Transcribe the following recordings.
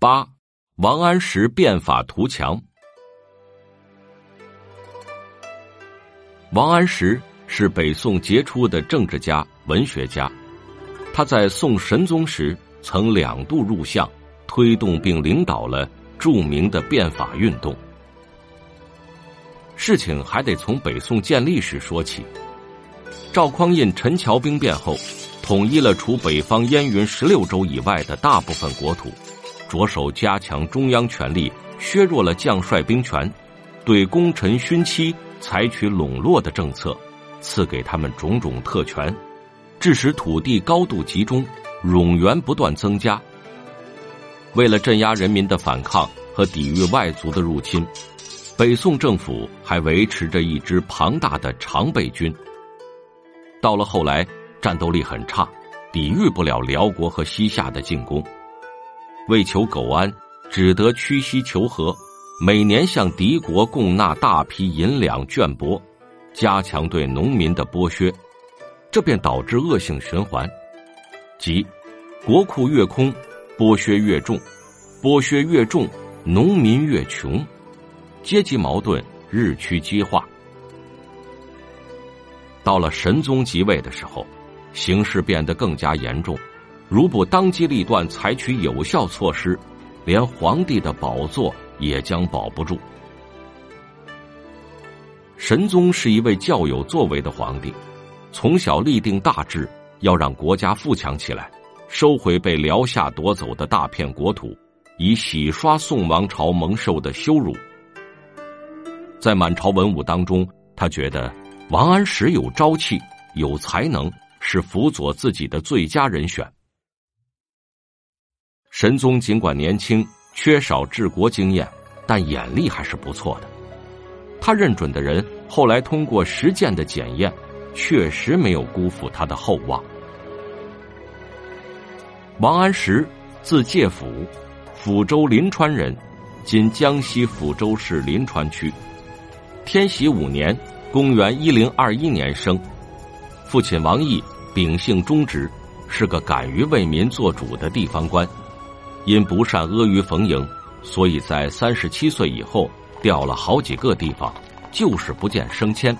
八，王安石变法图强。王安石是北宋杰出的政治家、文学家，他在宋神宗时曾两度入相，推动并领导了著名的变法运动。事情还得从北宋建立时说起。赵匡胤陈桥兵变后，统一了除北方燕云十六州以外的大部分国土，着手加强中央权力，削弱了将帅兵权，对功臣勋戚。采取笼络的政策，赐给他们种种特权，致使土地高度集中，冗员不断增加。为了镇压人民的反抗和抵御外族的入侵，北宋政府还维持着一支庞大的常备军。到了后来，战斗力很差，抵御不了辽国和西夏的进攻，为求苟安，只得屈膝求和。每年向敌国供纳大批银两绢帛，加强对农民的剥削，这便导致恶性循环，即国库越空，剥削越重，剥削越重，农民越穷，阶级矛盾日趋激化。到了神宗即位的时候，形势变得更加严重，如不当机立断采取有效措施，连皇帝的宝座。也将保不住。神宗是一位较有作为的皇帝，从小立定大志，要让国家富强起来，收回被辽夏夺走的大片国土，以洗刷宋王朝蒙受的羞辱。在满朝文武当中，他觉得王安石有朝气、有才能，是辅佐自己的最佳人选。神宗尽管年轻。缺少治国经验，但眼力还是不错的。他认准的人，后来通过实践的检验，确实没有辜负他的厚望。王安石，字介甫，抚州临川人，今江西抚州市临川区。天禧五年（公元一零二一年）生，父亲王毅秉性忠直，是个敢于为民做主的地方官。因不善阿谀逢迎，所以在三十七岁以后调了好几个地方，就是不见升迁。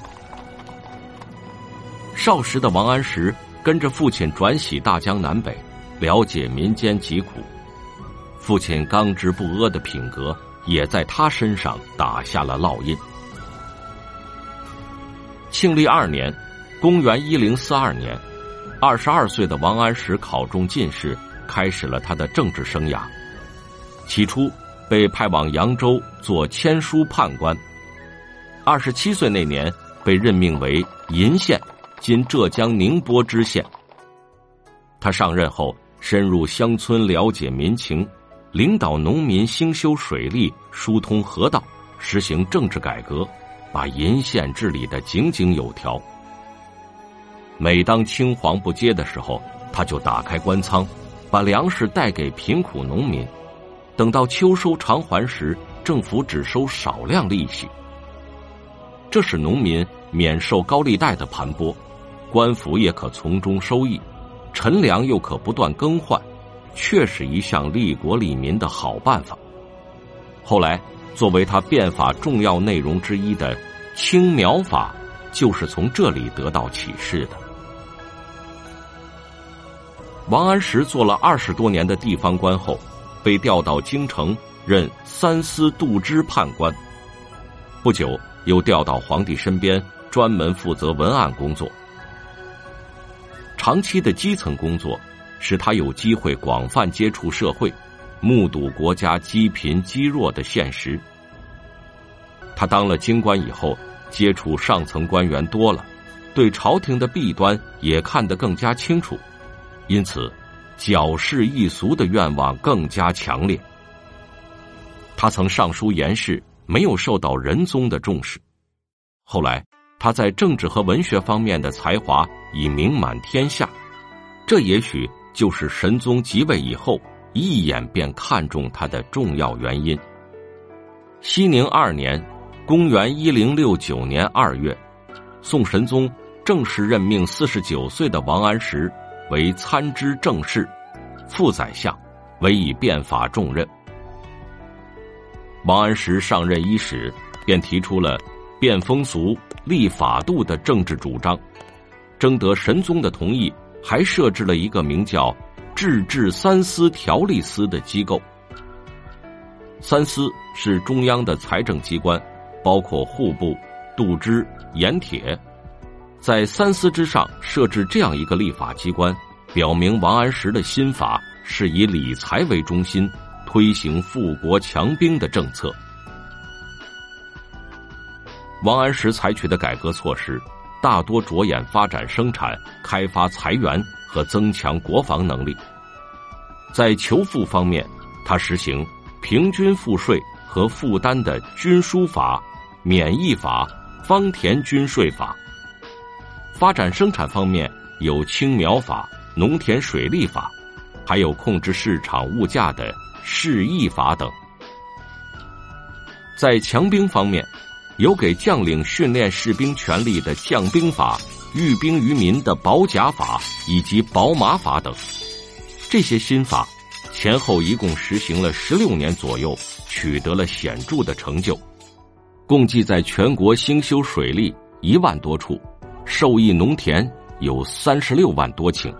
少时的王安石跟着父亲转徙大江南北，了解民间疾苦。父亲刚直不阿的品格也在他身上打下了烙印。庆历二年，公元一零四二年，二十二岁的王安石考中进士。开始了他的政治生涯。起初被派往扬州做签书判官。二十七岁那年被任命为鄞县（今浙江宁波知县）。他上任后深入乡村了解民情，领导农民兴修水利、疏通河道，实行政治改革，把鄞县治理的井井有条。每当青黄不接的时候，他就打开官仓。把粮食带给贫苦农民，等到秋收偿还时，政府只收少量利息。这使农民免受高利贷的盘剥，官府也可从中收益，陈粮又可不断更换，确是一项利国利民的好办法。后来，作为他变法重要内容之一的青苗法，就是从这里得到启示的。王安石做了二十多年的地方官后，被调到京城任三司度支判官。不久，又调到皇帝身边，专门负责文案工作。长期的基层工作，使他有机会广泛接触社会，目睹国家积贫积弱的现实。他当了京官以后，接触上层官员多了，对朝廷的弊端也看得更加清楚。因此，矫饰易俗的愿望更加强烈。他曾上书言事，没有受到仁宗的重视。后来，他在政治和文学方面的才华已名满天下，这也许就是神宗即位以后一眼便看中他的重要原因。熙宁二年（公元一零六九年二月），宋神宗正式任命四十九岁的王安石。为参知政事，副宰相，委以变法重任。王安石上任伊始，便提出了变风俗、立法度的政治主张，征得神宗的同意，还设置了一个名叫“制治三司条例司”的机构。三司是中央的财政机关，包括户部、度支、盐铁，在三司之上设置这样一个立法机关，表明王安石的新法是以理财为中心，推行富国强兵的政策。王安石采取的改革措施，大多着眼发展生产、开发财源和增强国防能力。在求富方面，他实行。平均赋税和负担的均输法、免役法、方田均税法。发展生产方面有青苗法、农田水利法，还有控制市场物价的市役法等。在强兵方面，有给将领训练士兵权力的将兵法、寓兵于民的保甲法以及保马法等。这些新法。前后一共实行了十六年左右，取得了显著的成就，共计在全国兴修水利一万多处，受益农田有三十六万多顷。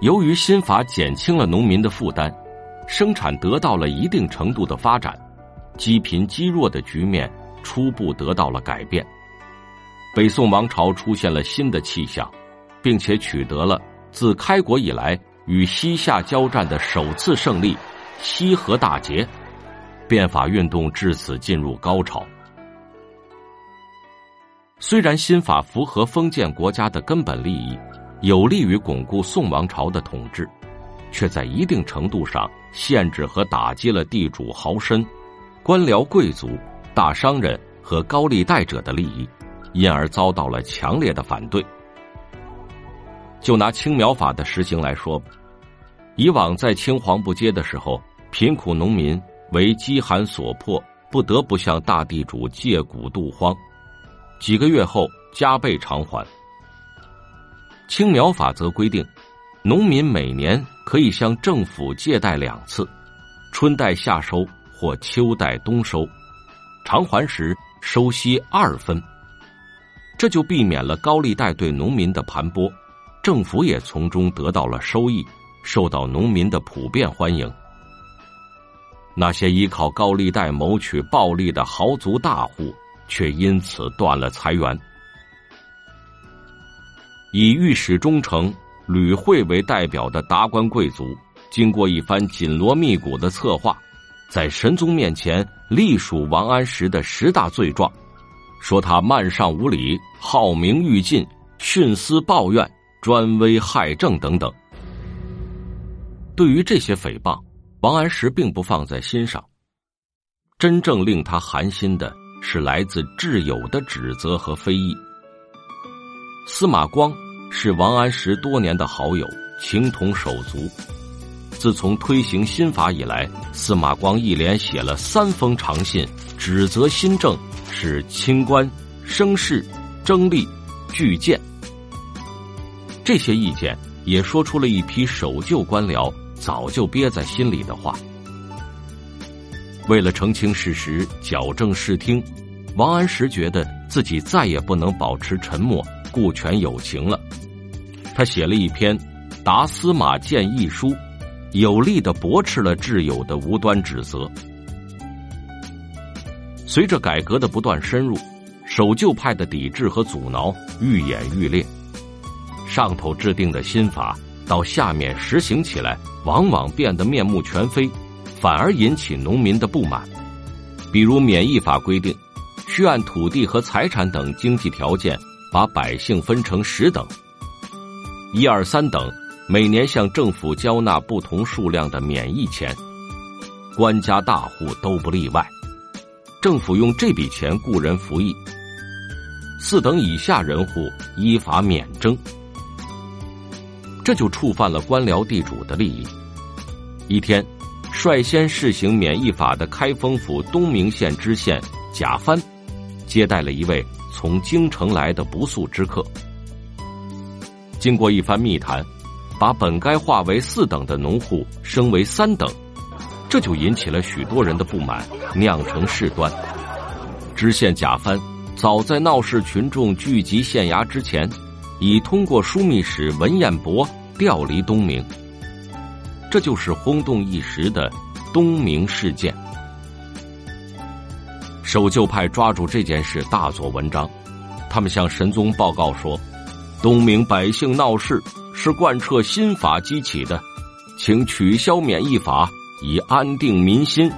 由于新法减轻了农民的负担，生产得到了一定程度的发展，积贫积弱的局面初步得到了改变。北宋王朝出现了新的气象，并且取得了自开国以来。与西夏交战的首次胜利，西河大捷，变法运动至此进入高潮。虽然新法符合封建国家的根本利益，有利于巩固宋王朝的统治，却在一定程度上限制和打击了地主豪绅、官僚贵族、大商人和高利贷者的利益，因而遭到了强烈的反对。就拿青苗法的实行来说。以往在青黄不接的时候，贫苦农民为饥寒所迫，不得不向大地主借谷度荒，几个月后加倍偿还。青苗法则规定，农民每年可以向政府借贷两次，春贷夏收或秋贷冬收，偿还时收息二分，这就避免了高利贷对农民的盘剥，政府也从中得到了收益。受到农民的普遍欢迎，那些依靠高利贷谋取暴利的豪族大户却因此断了财源。以御史中丞吕惠为代表的达官贵族，经过一番紧锣密鼓的策划，在神宗面前隶属王安石的十大罪状，说他慢上无礼、好名欲尽、徇私抱怨、专威害政等等。对于这些诽谤，王安石并不放在心上。真正令他寒心的是来自挚友的指责和非议。司马光是王安石多年的好友，情同手足。自从推行新法以来，司马光一连写了三封长信，指责新政是清官、生事、争利、拒谏。这些意见也说出了一批守旧官僚。早就憋在心里的话，为了澄清事实、矫正视听，王安石觉得自己再也不能保持沉默、顾全友情了。他写了一篇《答司马谏议书》，有力的驳斥了挚友的无端指责。随着改革的不断深入，守旧派的抵制和阻挠愈演愈烈，上头制定的新法。到下面实行起来，往往变得面目全非，反而引起农民的不满。比如免役法规定，需按土地和财产等经济条件，把百姓分成十等，一二三等，每年向政府交纳不同数量的免役钱，官家大户都不例外。政府用这笔钱雇人服役，四等以下人户依法免征。这就触犯了官僚地主的利益。一天，率先试行免役法的开封府东明县知县贾帆，接待了一位从京城来的不速之客。经过一番密谈，把本该划为四等的农户升为三等，这就引起了许多人的不满，酿成事端。知县贾帆早在闹市群众聚集县衙之前，已通过枢密使文彦博调离东明。这就是轰动一时的东明事件。守旧派抓住这件事大做文章，他们向神宗报告说：“东明百姓闹事是贯彻新法激起的，请取消免役法，以安定民心。”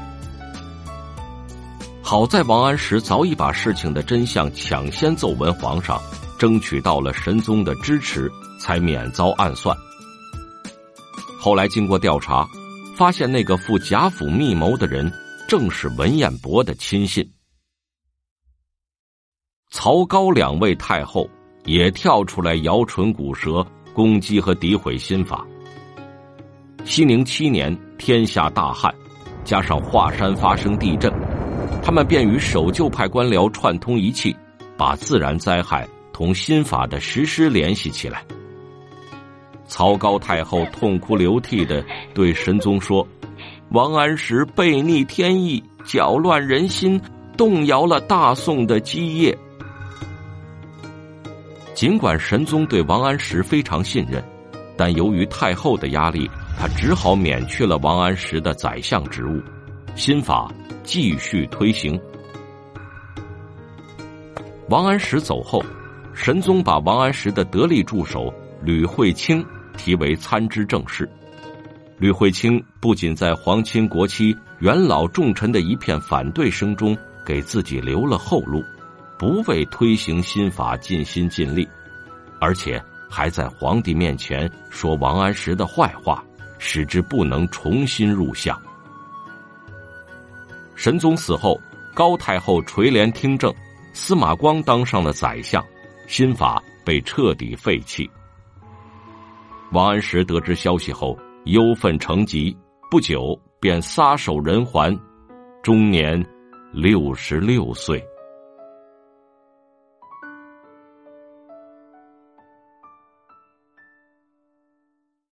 好在王安石早已把事情的真相抢先奏闻皇上，争取到了神宗的支持，才免遭暗算。后来经过调查，发现那个赴贾府密谋的人正是文彦博的亲信。曹高两位太后也跳出来摇唇鼓舌，攻击和诋毁新法。熙宁七年，天下大旱，加上华山发生地震。他们便与守旧派官僚串通一气，把自然灾害同新法的实施联系起来。曹高太后痛哭流涕的对神宗说：“王安石背逆天意，搅乱人心，动摇了大宋的基业。”尽管神宗对王安石非常信任，但由于太后的压力，他只好免去了王安石的宰相职务。新法。继续推行。王安石走后，神宗把王安石的得力助手吕惠卿提为参知政事。吕惠卿不仅在皇亲国戚、元老重臣的一片反对声中给自己留了后路，不为推行新法尽心尽力，而且还在皇帝面前说王安石的坏话，使之不能重新入相。神宗死后，高太后垂帘听政，司马光当上了宰相，新法被彻底废弃。王安石得知消息后，忧愤成疾，不久便撒手人寰，终年六十六岁。